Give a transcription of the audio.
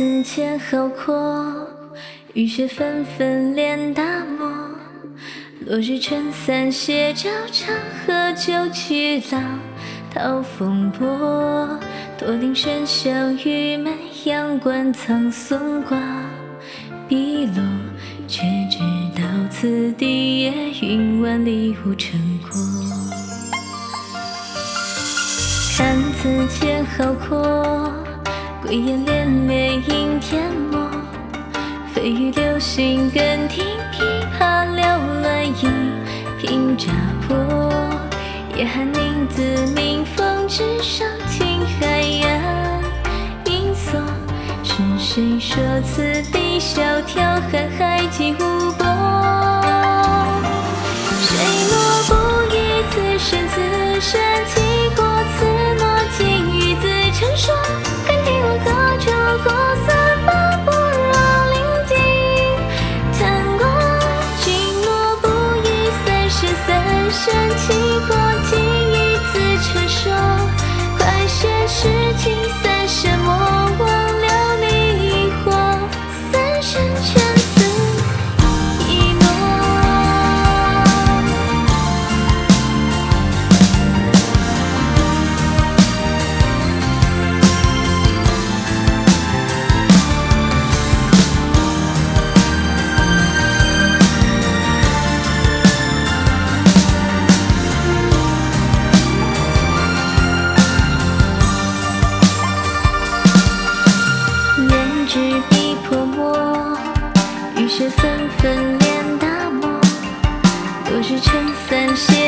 此间浩阔，雨雪纷纷连大漠。落日撑伞斜照长河，酒曲浪淘风波。驼铃声笑玉门，阳关苍松挂碧落。却知道此地也云万里无尘过。看此间浩阔，归雁雨流星更听琵琶撩乱音频乍破。夜寒凝字鸣风枝上，青海岸银锁。是谁说此地萧条，瀚海几无落日撑伞